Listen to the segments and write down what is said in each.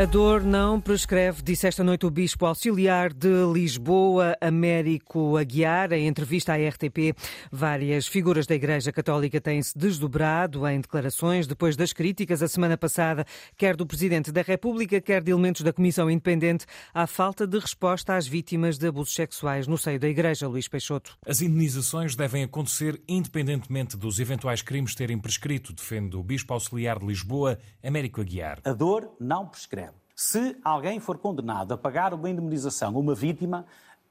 A dor não prescreve, disse esta noite o Bispo Auxiliar de Lisboa, Américo Aguiar, em entrevista à RTP. Várias figuras da Igreja Católica têm-se desdobrado em declarações depois das críticas a semana passada, quer do Presidente da República, quer de elementos da Comissão Independente, à falta de resposta às vítimas de abusos sexuais no seio da Igreja, Luís Peixoto. As indenizações devem acontecer independentemente dos eventuais crimes terem prescrito, defende o Bispo Auxiliar de Lisboa, Américo Aguiar. A dor não prescreve. Se alguém for condenado a pagar uma indemnização a uma vítima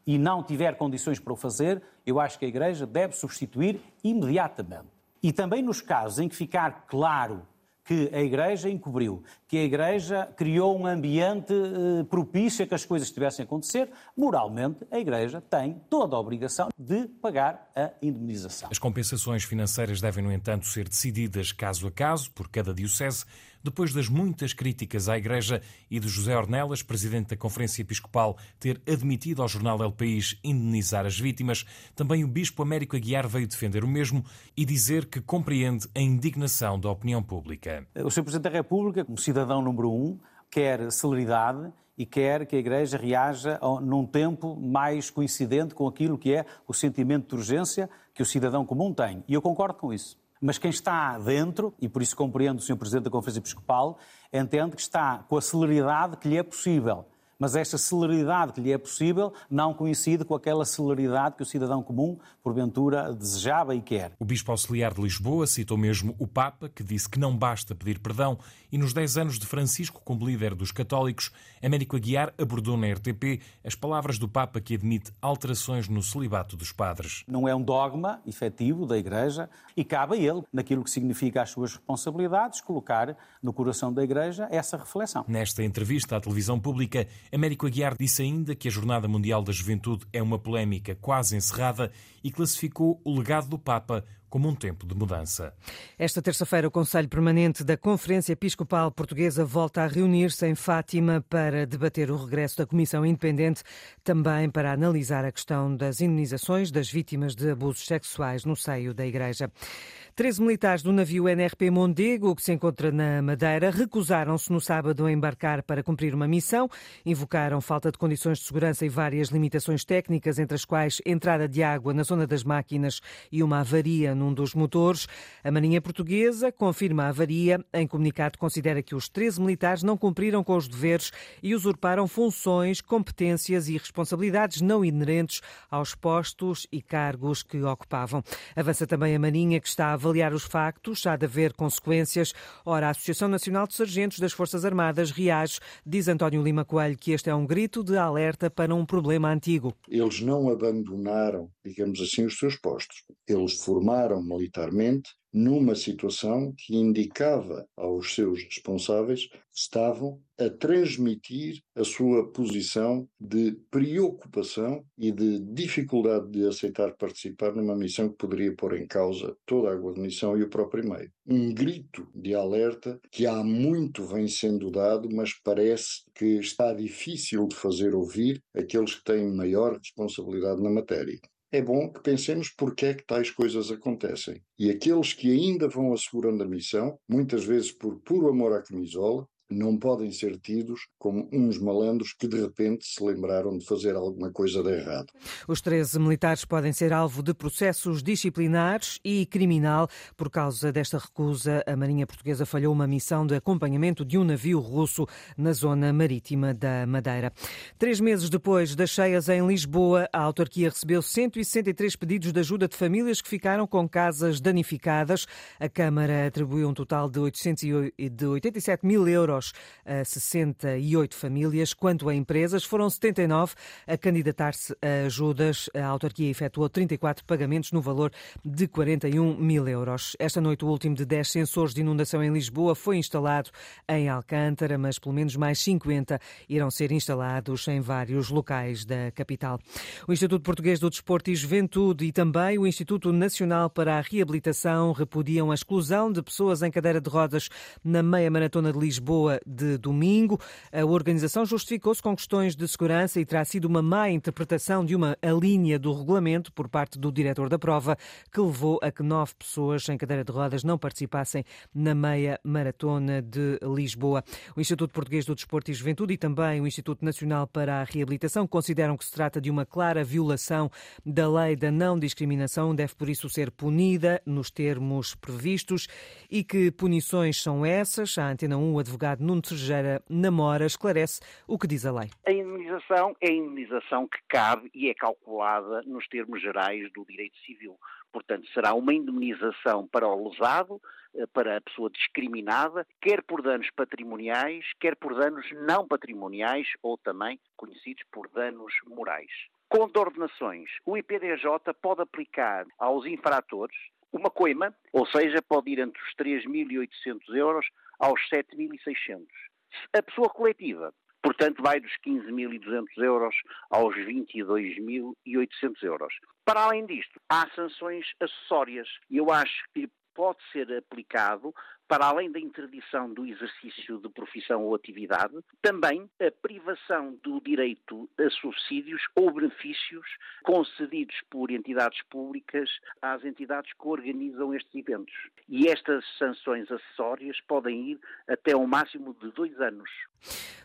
e não tiver condições para o fazer, eu acho que a Igreja deve substituir imediatamente. E também nos casos em que ficar claro que a Igreja encobriu, que a Igreja criou um ambiente eh, propício a que as coisas estivessem a acontecer, moralmente a Igreja tem toda a obrigação de pagar a indemnização. As compensações financeiras devem, no entanto, ser decididas caso a caso, por cada diocese, depois das muitas críticas à Igreja e de José Ornelas, presidente da Conferência Episcopal, ter admitido ao jornal El País indenizar as vítimas, também o Bispo Américo Aguiar veio defender o mesmo e dizer que compreende a indignação da opinião pública. O Sr. Presidente da República, como cidadão número um, quer celeridade e quer que a Igreja reaja num tempo mais coincidente com aquilo que é o sentimento de urgência que o cidadão comum tem. E eu concordo com isso. Mas quem está dentro, e por isso compreendo o Sr. Presidente da Conferência Episcopal, entende que está com a celeridade que lhe é possível mas esta celeridade que lhe é possível não coincide com aquela celeridade que o cidadão comum, porventura, desejava e quer. O Bispo Auxiliar de Lisboa citou mesmo o Papa, que disse que não basta pedir perdão, e nos 10 anos de Francisco como líder dos católicos, Américo Aguiar abordou na RTP as palavras do Papa que admite alterações no celibato dos padres. Não é um dogma efetivo da Igreja e cabe a ele, naquilo que significa as suas responsabilidades, colocar no coração da Igreja essa reflexão. Nesta entrevista à televisão pública, Américo Aguiar disse ainda que a Jornada Mundial da Juventude é uma polémica quase encerrada e classificou o legado do Papa como um tempo de mudança. Esta terça-feira, o Conselho Permanente da Conferência Episcopal Portuguesa volta a reunir-se em Fátima para debater o regresso da Comissão Independente, também para analisar a questão das indenizações das vítimas de abusos sexuais no seio da Igreja. Treze militares do navio NRP Mondego, que se encontra na Madeira, recusaram-se no sábado a embarcar para cumprir uma missão. Invocaram falta de condições de segurança e várias limitações técnicas, entre as quais entrada de água na zona das máquinas e uma avaria num dos motores. A Marinha Portuguesa confirma a avaria. Em comunicado, considera que os 13 militares não cumpriram com os deveres e usurparam funções, competências e responsabilidades não inerentes aos postos e cargos que ocupavam. Avança também a Marinha, que está a avaliar os factos, há de haver consequências. Ora, a Associação Nacional de Sargentos das Forças Armadas reage, diz António Lima Coelho, que este é um grito de alerta para um problema antigo. Eles não abandonaram, digamos assim, os seus postos. Eles formaram militarmente numa situação que indicava aos seus responsáveis que estavam a transmitir a sua posição de preocupação e de dificuldade de aceitar participar numa missão que poderia pôr em causa toda a guarnição e o próprio meio. Um grito de alerta que há muito vem sendo dado, mas parece que está difícil de fazer ouvir aqueles que têm maior responsabilidade na matéria é bom que pensemos porque é que tais coisas acontecem. E aqueles que ainda vão assegurando a missão, muitas vezes por puro amor à camisola, não podem ser tidos como uns malandros que de repente se lembraram de fazer alguma coisa de errado. Os 13 militares podem ser alvo de processos disciplinares e criminal. Por causa desta recusa, a Marinha Portuguesa falhou uma missão de acompanhamento de um navio russo na zona marítima da Madeira. Três meses depois das cheias em Lisboa, a autarquia recebeu 163 pedidos de ajuda de famílias que ficaram com casas danificadas. A Câmara atribuiu um total de 887 mil euros euros a 68 famílias. Quanto a empresas, foram 79 a candidatar-se a ajudas. A autarquia efetuou 34 pagamentos no valor de 41 mil euros. Esta noite, o último de 10 sensores de inundação em Lisboa foi instalado em Alcântara, mas pelo menos mais 50 irão ser instalados em vários locais da capital. O Instituto Português do Desporto e Juventude e também o Instituto Nacional para a Reabilitação repudiam a exclusão de pessoas em cadeira de rodas na meia maratona de Lisboa Lisboa de domingo. A organização justificou-se com questões de segurança e terá sido uma má interpretação de uma linha do regulamento por parte do diretor da prova, que levou a que nove pessoas em cadeira de rodas não participassem na meia maratona de Lisboa. O Instituto Português do Desporto e Juventude e também o Instituto Nacional para a Reabilitação consideram que se trata de uma clara violação da lei da não discriminação, deve por isso ser punida nos termos previstos. E que punições são essas? A Antena 1, o advogado Nuno Terjeira Namora esclarece o que diz a lei. A indemnização é a indemnização que cabe e é calculada nos termos gerais do direito civil. Portanto, será uma indemnização para o lesado, eh, para a pessoa discriminada, quer por danos patrimoniais, quer por danos não patrimoniais ou também conhecidos por danos morais. Com ordenações, o IPDJ pode aplicar aos infratores uma coima, ou seja, pode ir entre os 3.800 euros aos 7.600. A pessoa coletiva Portanto, vai dos 15.200 euros aos 22.800 euros. Para além disto, há sanções acessórias e eu acho que pode ser aplicado para além da interdição do exercício de profissão ou atividade, também a privação do direito a subsídios ou benefícios concedidos por entidades públicas às entidades que organizam estes eventos. E estas sanções acessórias podem ir até um máximo de dois anos.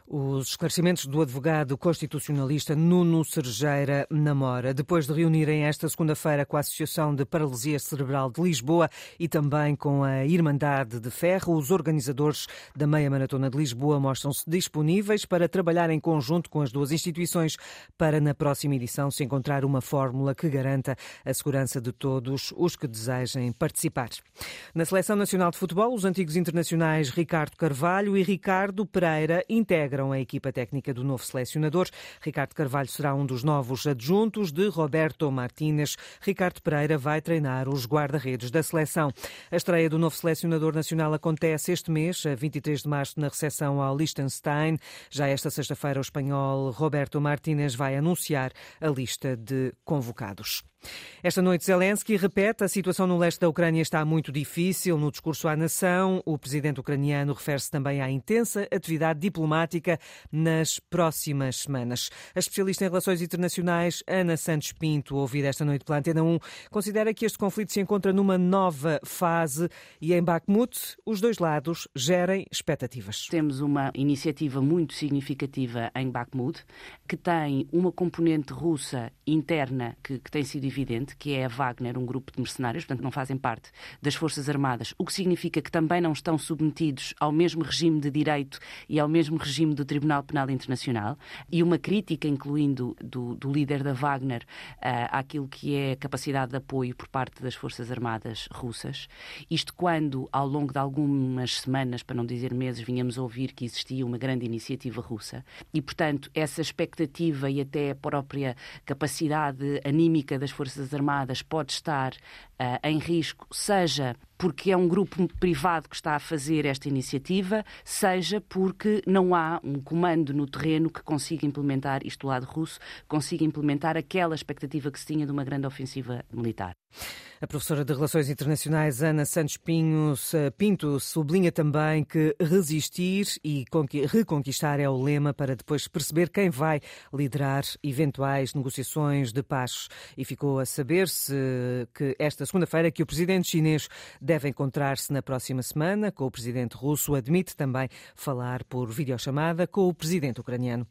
Os esclarecimentos do advogado constitucionalista Nuno Sergeira Namora, depois de reunirem esta segunda-feira com a Associação de Paralisia Cerebral de Lisboa e também com a Irmandade de Ferro, os organizadores da Meia Maratona de Lisboa mostram-se disponíveis para trabalhar em conjunto com as duas instituições para, na próxima edição, se encontrar uma fórmula que garanta a segurança de todos os que desejem participar. Na Seleção Nacional de Futebol, os antigos internacionais Ricardo Carvalho e Ricardo Pereira integram a equipa técnica do novo selecionador. Ricardo Carvalho será um dos novos adjuntos de Roberto Martínez. Ricardo Pereira vai treinar os guarda-redes da seleção. A estreia do novo selecionador nacional acontece este mês, a 23 de março, na recepção ao Liechtenstein. Já esta sexta-feira, o espanhol Roberto Martínez vai anunciar a lista de convocados. Esta noite, Zelensky repete a situação no leste da Ucrânia está muito difícil. No discurso à nação, o presidente ucraniano refere-se também à intensa atividade diplomática nas próximas semanas. A especialista em relações internacionais, Ana Santos Pinto, ouvida esta noite pela Antena 1, considera que este conflito se encontra numa nova fase e em Bakhmut os dois lados gerem expectativas. Temos uma iniciativa muito significativa em Bakhmut que tem uma componente russa interna que, que tem sido evidente, que é a Wagner, um grupo de mercenários, portanto não fazem parte das Forças Armadas, o que significa que também não estão submetidos ao mesmo regime de direito e ao mesmo regime do Tribunal Penal Internacional, e uma crítica, incluindo do, do líder da Wagner, uh, àquilo que é a capacidade de apoio por parte das Forças Armadas russas. Isto quando, ao longo de algumas semanas, para não dizer meses, vinhamos ouvir que existia uma grande iniciativa russa. E, portanto, essa expectativa e até a própria capacidade anímica das Forças Forças Armadas pode estar uh, em risco, seja porque é um grupo privado que está a fazer esta iniciativa, seja porque não há um comando no terreno que consiga implementar, isto do lado russo, consiga implementar aquela expectativa que se tinha de uma grande ofensiva militar. A professora de Relações Internacionais Ana Santos Pinto sublinha também que resistir e reconquistar é o lema para depois perceber quem vai liderar eventuais negociações de paz. E ficou a saber-se que esta segunda-feira que o presidente chinês deve encontrar-se na próxima semana com o presidente russo, admite também falar por videochamada com o presidente ucraniano.